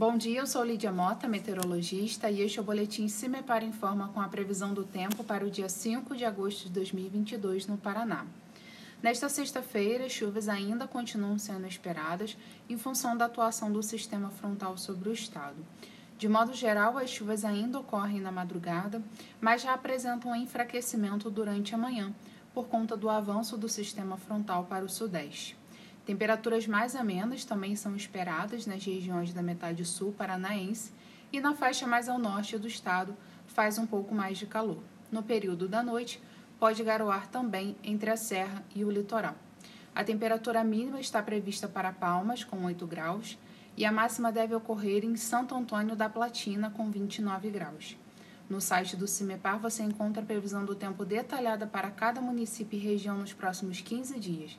Bom dia, eu sou Lídia Mota, meteorologista, e este é o boletim Cimepar Informa com a previsão do tempo para o dia 5 de agosto de 2022 no Paraná. Nesta sexta-feira, chuvas ainda continuam sendo esperadas em função da atuação do sistema frontal sobre o estado. De modo geral, as chuvas ainda ocorrem na madrugada, mas já apresentam enfraquecimento durante a manhã, por conta do avanço do sistema frontal para o sudeste. Temperaturas mais amenas também são esperadas nas regiões da metade sul paranaense e na faixa mais ao norte do estado faz um pouco mais de calor. No período da noite, pode garoar também entre a serra e o litoral. A temperatura mínima está prevista para Palmas, com 8 graus, e a máxima deve ocorrer em Santo Antônio da Platina, com 29 graus. No site do CIMEPAR você encontra a previsão do tempo detalhada para cada município e região nos próximos 15 dias